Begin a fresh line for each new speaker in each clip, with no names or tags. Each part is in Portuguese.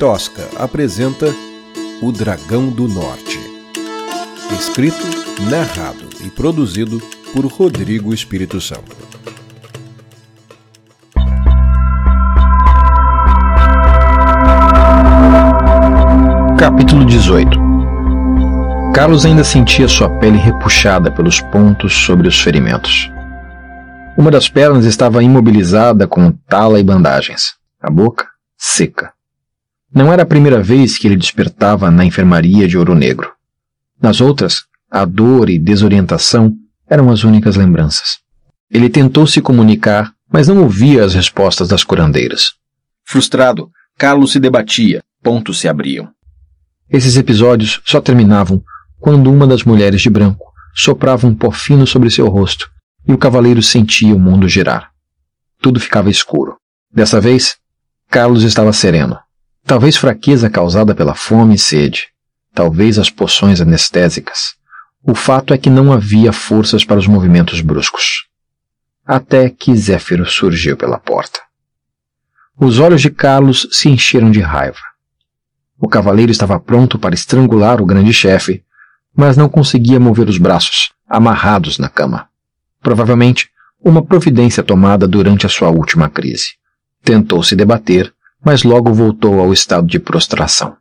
Tosca apresenta O Dragão do Norte. Escrito, narrado e produzido por Rodrigo Espírito Santo.
Capítulo 18 Carlos ainda sentia sua pele repuxada pelos pontos sobre os ferimentos. Uma das pernas estava imobilizada com tala e bandagens, a boca seca. Não era a primeira vez que ele despertava na enfermaria de Ouro Negro. Nas outras, a dor e desorientação eram as únicas lembranças. Ele tentou se comunicar, mas não ouvia as respostas das curandeiras. Frustrado, Carlos se debatia, pontos se abriam. Esses episódios só terminavam quando uma das mulheres de branco soprava um pó fino sobre seu rosto e o cavaleiro sentia o mundo girar. Tudo ficava escuro. Dessa vez, Carlos estava sereno. Talvez fraqueza causada pela fome e sede, talvez as poções anestésicas. O fato é que não havia forças para os movimentos bruscos. Até que Zéfiro surgiu pela porta. Os olhos de Carlos se encheram de raiva. O cavaleiro estava pronto para estrangular o grande chefe, mas não conseguia mover os braços, amarrados na cama. Provavelmente, uma providência tomada durante a sua última crise. Tentou se debater, mas logo voltou ao estado de prostração.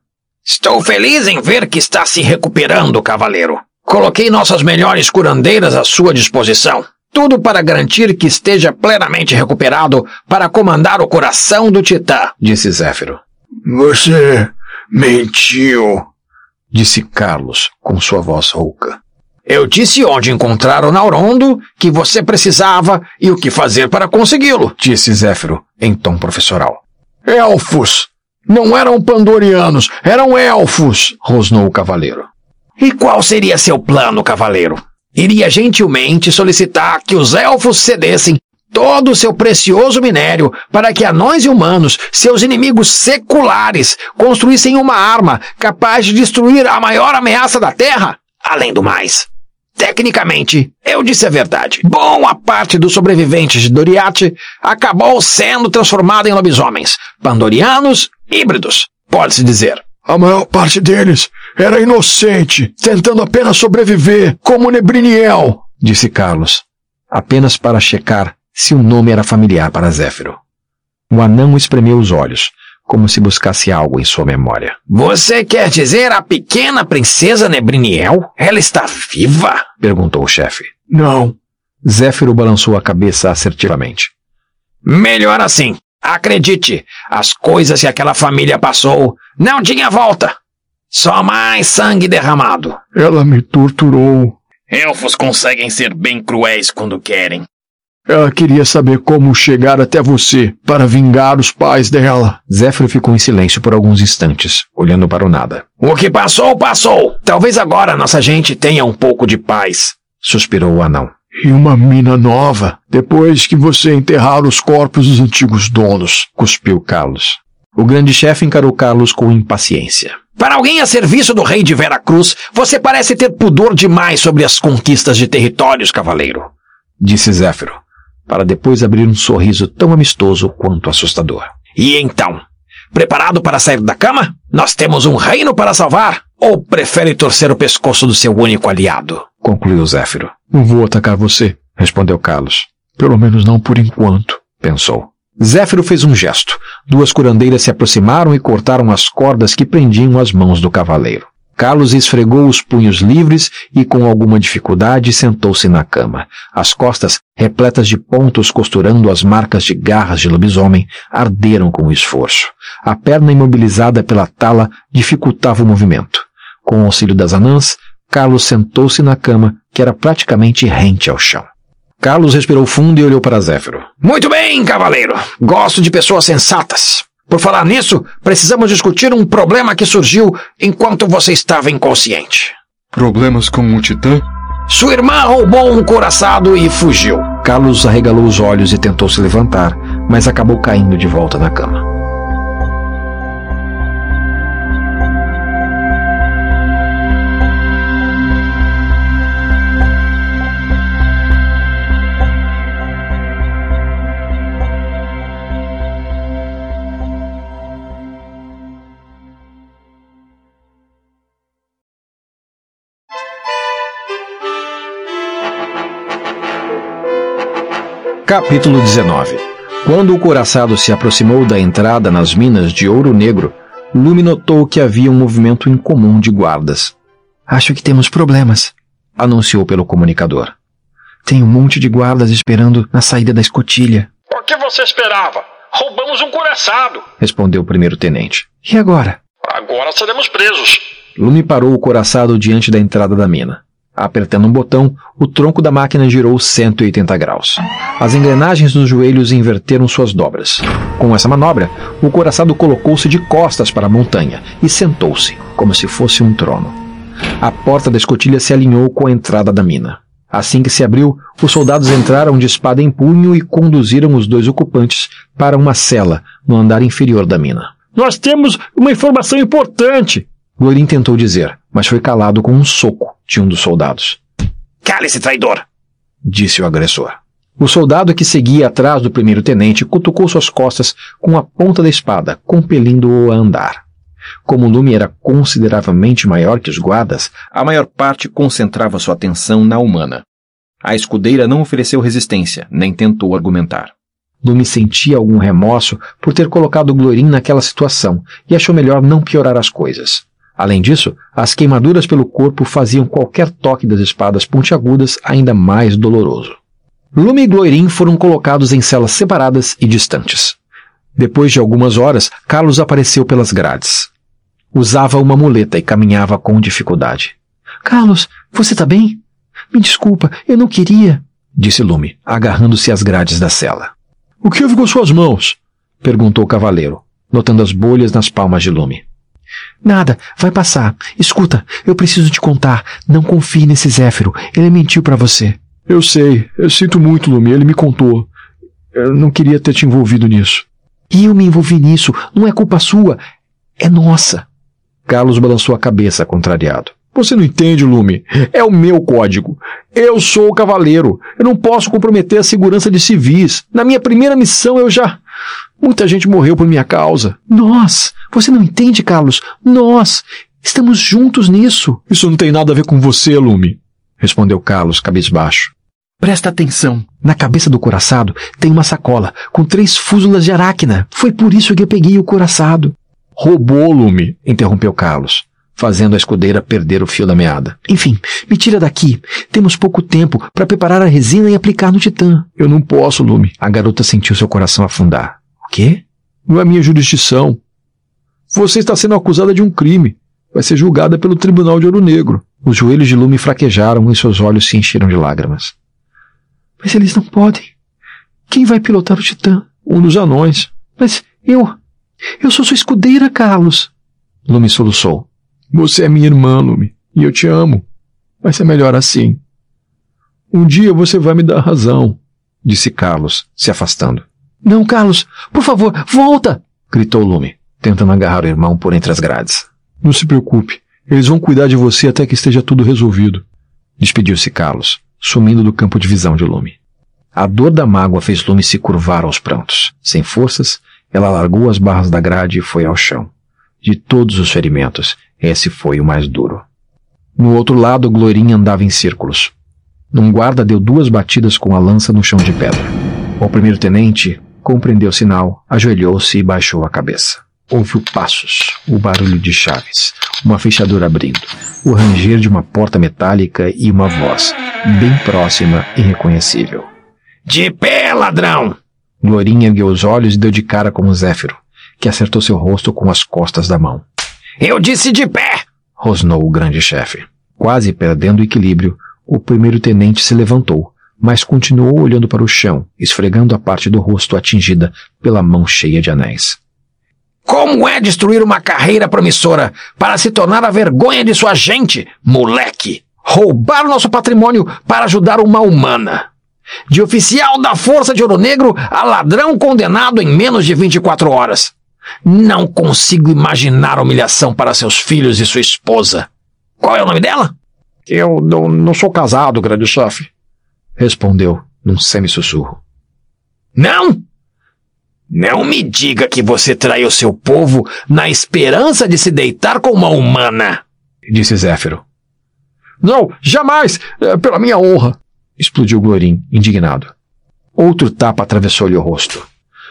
Estou feliz em ver que está se recuperando, cavaleiro. Coloquei nossas melhores curandeiras à sua disposição. Tudo para garantir que esteja plenamente recuperado para comandar o coração do Titã, disse Zéfiro.
Você mentiu,
disse Carlos com sua voz rouca.
Eu disse onde encontrar o Naurondo, que você precisava e o que fazer para consegui-lo, disse Zéfiro em tom professoral.
Elfos! Não eram pandorianos, eram elfos! rosnou o cavaleiro.
E qual seria seu plano, cavaleiro? Iria gentilmente solicitar que os elfos cedessem todo o seu precioso minério para que anões e humanos, seus inimigos seculares, construíssem uma arma capaz de destruir a maior ameaça da Terra? Além do mais, Tecnicamente, eu disse a verdade. Boa parte dos sobreviventes de Doriate acabou sendo transformada em lobisomens, pandorianos híbridos, pode-se dizer.
A maior parte deles era inocente, tentando apenas sobreviver, como Nebriniel,
disse Carlos, apenas para checar se o nome era familiar para Zéfiro. O anão espremeu os olhos, como se buscasse algo em sua memória.
Você quer dizer a pequena princesa Nebriniel? Ela está viva? perguntou o chefe.
Não.
Zéfiro balançou a cabeça assertivamente.
Melhor assim. Acredite, as coisas que aquela família passou não tinha volta. Só mais sangue derramado.
Ela me torturou.
Elfos conseguem ser bem cruéis quando querem.
Ela queria saber como chegar até você para vingar os pais dela.
Zéfiro ficou em silêncio por alguns instantes, olhando para o nada.
O que passou, passou. Talvez agora nossa gente tenha um pouco de paz.
Suspirou o anão.
E uma mina nova, depois que você enterrar os corpos dos antigos donos, cuspiu Carlos.
O grande chefe encarou Carlos com impaciência.
Para alguém a serviço do rei de Veracruz, você parece ter pudor demais sobre as conquistas de territórios, cavaleiro.
Disse Zéfiro para depois abrir um sorriso tão amistoso quanto assustador.
E então? Preparado para sair da cama? Nós temos um reino para salvar? Ou prefere torcer o pescoço do seu único aliado?
Concluiu Zéfiro.
Não vou atacar você, respondeu Carlos. Pelo menos não por enquanto, pensou.
Zéfiro fez um gesto. Duas curandeiras se aproximaram e cortaram as cordas que prendiam as mãos do cavaleiro. Carlos esfregou os punhos livres e, com alguma dificuldade, sentou-se na cama. As costas, repletas de pontos costurando as marcas de garras de lobisomem, arderam com o esforço. A perna imobilizada pela tala dificultava o movimento. Com o auxílio das anãs, Carlos sentou-se na cama, que era praticamente rente ao chão. Carlos respirou fundo e olhou para Zéfiro.
Muito bem, cavaleiro. Gosto de pessoas sensatas. Por falar nisso, precisamos discutir um problema que surgiu enquanto você estava inconsciente.
Problemas com o Titã?
Sua irmã roubou um coraçado e fugiu.
Carlos arregalou os olhos e tentou se levantar, mas acabou caindo de volta na cama. Capítulo 19 Quando o coraçado se aproximou da entrada nas minas de ouro negro, Lume notou que havia um movimento incomum de guardas. Acho que temos problemas, anunciou pelo comunicador. Tem um monte de guardas esperando na saída da escotilha.
O que você esperava? Roubamos um coraçado,
respondeu o primeiro-tenente. E agora?
Agora seremos presos.
Lume parou o coraçado diante da entrada da mina. Apertando um botão, o tronco da máquina girou 180 graus. As engrenagens nos joelhos inverteram suas dobras. Com essa manobra, o coraçado colocou-se de costas para a montanha e sentou-se, como se fosse um trono. A porta da escotilha se alinhou com a entrada da mina. Assim que se abriu, os soldados entraram de espada em punho e conduziram os dois ocupantes para uma cela no andar inferior da mina.
Nós temos uma informação importante,
Glorin tentou dizer, mas foi calado com um soco de um dos soldados.
Cale-se, traidor!
disse o agressor. O soldado que seguia atrás do primeiro-tenente cutucou suas costas com a ponta da espada, compelindo-o a andar. Como o lume era consideravelmente maior que os guardas, a maior parte concentrava sua atenção na humana. A escudeira não ofereceu resistência, nem tentou argumentar. Lume sentia algum remorso por ter colocado Glorin naquela situação e achou melhor não piorar as coisas. Além disso, as queimaduras pelo corpo faziam qualquer toque das espadas pontiagudas ainda mais doloroso. Lume e Gloirin foram colocados em celas separadas e distantes. Depois de algumas horas, Carlos apareceu pelas grades. Usava uma muleta e caminhava com dificuldade. Carlos, você está bem? Me desculpa, eu não queria, disse Lume, agarrando-se às grades da cela.
O que houve com suas mãos?
perguntou o cavaleiro, notando as bolhas nas palmas de Lume. Nada, vai passar. Escuta, eu preciso te contar. Não confie nesse Zéfiro. Ele mentiu para você.
Eu sei. Eu sinto muito, Lumi. Ele me contou. Eu não queria ter te envolvido nisso.
E eu me envolvi nisso. Não é culpa sua. É nossa. Carlos balançou a cabeça, contrariado.
Você não entende, Lume. É o meu código. Eu sou o cavaleiro. Eu não posso comprometer a segurança de civis. Na minha primeira missão eu já. Muita gente morreu por minha causa.
Nós! Você não entende, Carlos? Nós! Estamos juntos nisso.
Isso não tem nada a ver com você, Lume, respondeu Carlos, cabisbaixo.
Presta atenção. Na cabeça do coraçado tem uma sacola com três fúzulas de aracna. Foi por isso que eu peguei o coraçado.
Roubou, Lume,
interrompeu Carlos, fazendo a escudeira perder o fio da meada. Enfim, me tira daqui. Temos pouco tempo para preparar a resina e aplicar no titã.
Eu não posso, Lume.
A garota sentiu seu coração afundar. O quê?
Não é minha jurisdição. Você está sendo acusada de um crime. Vai ser julgada pelo Tribunal de Ouro Negro.
Os joelhos de Lume fraquejaram e seus olhos se encheram de lágrimas. Mas eles não podem. Quem vai pilotar o Titã?
Um dos anões.
Mas eu. Eu sou sua escudeira, Carlos. Lume soluçou.
Você é minha irmã, Lume, e eu te amo. Vai ser melhor assim. Um dia você vai me dar razão, disse Carlos, se afastando.
Não, Carlos, por favor, volta! gritou Lume, tentando agarrar o irmão por entre as grades.
Não se preocupe, eles vão cuidar de você até que esteja tudo resolvido.
Despediu-se Carlos, sumindo do campo de visão de Lume. A dor da mágoa fez Lume se curvar aos prantos. Sem forças, ela largou as barras da grade e foi ao chão. De todos os ferimentos, esse foi o mais duro. No outro lado, Glorinha andava em círculos. Um guarda deu duas batidas com a lança no chão de pedra. O primeiro-tenente compreendeu o sinal, ajoelhou-se e baixou a cabeça. Ouviu passos, o barulho de chaves, uma fechadura abrindo, o ranger de uma porta metálica e uma voz, bem próxima e reconhecível.
De pé, ladrão!
Glorinha ergueu os olhos e deu de cara com o Zéfiro, que acertou seu rosto com as costas da mão.
Eu disse de pé!
rosnou o grande chefe. Quase perdendo o equilíbrio, o primeiro-tenente se levantou, mas continuou olhando para o chão, esfregando a parte do rosto atingida pela mão cheia de anéis.
Como é destruir uma carreira promissora para se tornar a vergonha de sua gente, moleque? Roubar o nosso patrimônio para ajudar uma humana. De oficial da Força de Ouro Negro a ladrão condenado em menos de 24 horas. Não consigo imaginar a humilhação para seus filhos e sua esposa. Qual é o nome dela?
Eu não, não sou casado, grande chefe
respondeu num semi-sussurro.
Não! Não me diga que você traiu seu povo na esperança de se deitar com uma humana!
Disse Zéfiro.
Não, jamais! É pela minha honra!
Explodiu Glorim, indignado.
Outro tapa atravessou-lhe o rosto.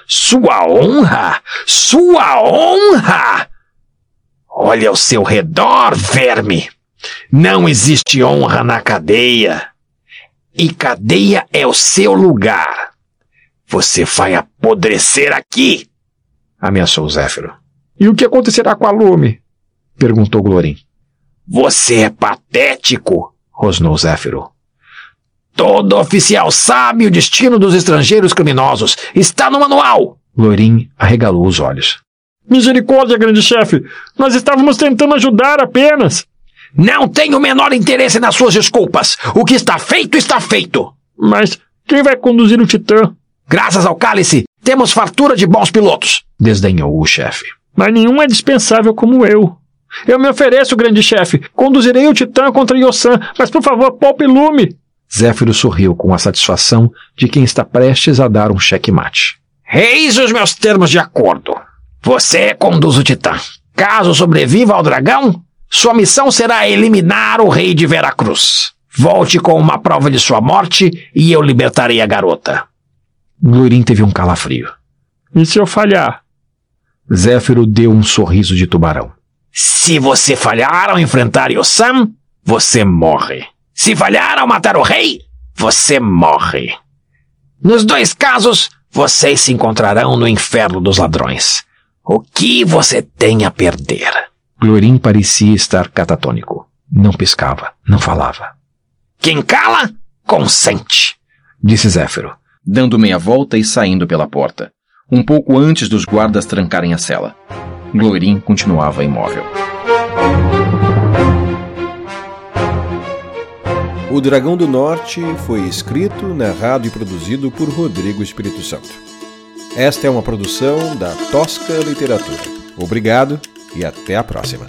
Sua honra! Sua honra! Olha ao seu redor, verme! Não existe honra na cadeia. E cadeia é o seu lugar. Você vai apodrecer aqui!
Ameaçou Zéfiro.
E o que acontecerá com a Lume?
Perguntou Glorim.
Você é patético!
Rosnou Zéfiro.
Todo oficial sabe o destino dos estrangeiros criminosos. Está no manual!
Glorim arregalou os olhos.
Misericórdia, grande chefe! Nós estávamos tentando ajudar apenas!
Não tenho o menor interesse nas suas desculpas. O que está feito, está feito.
Mas quem vai conduzir o Titã?
Graças ao cálice, temos fartura de bons pilotos.
Desdenhou o chefe.
Mas nenhum é dispensável como eu. Eu me ofereço, grande chefe. Conduzirei o Titã contra Yosan, mas por favor, poupe lume.
Zéfiro sorriu com a satisfação de quem está prestes a dar um checkmate.
Eis os meus termos de acordo. Você conduz o Titã. Caso sobreviva ao dragão, sua missão será eliminar o rei de Veracruz. Volte com uma prova de sua morte e eu libertarei a garota.
Glorim teve um calafrio.
E se eu falhar?
Zéfiro deu um sorriso de tubarão.
Se você falhar ao enfrentar Yossam, você morre. Se falhar ao matar o rei, você morre. Nos dois casos, vocês se encontrarão no inferno dos ladrões. O que você tem a perder?
Glorim parecia estar catatônico. Não piscava, não falava.
Quem cala, consente,
disse Zéfiro, dando meia volta e saindo pela porta, um pouco antes dos guardas trancarem a cela. Glorim continuava imóvel.
O Dragão do Norte foi escrito, narrado e produzido por Rodrigo Espírito Santo. Esta é uma produção da Tosca Literatura. Obrigado e até a próxima.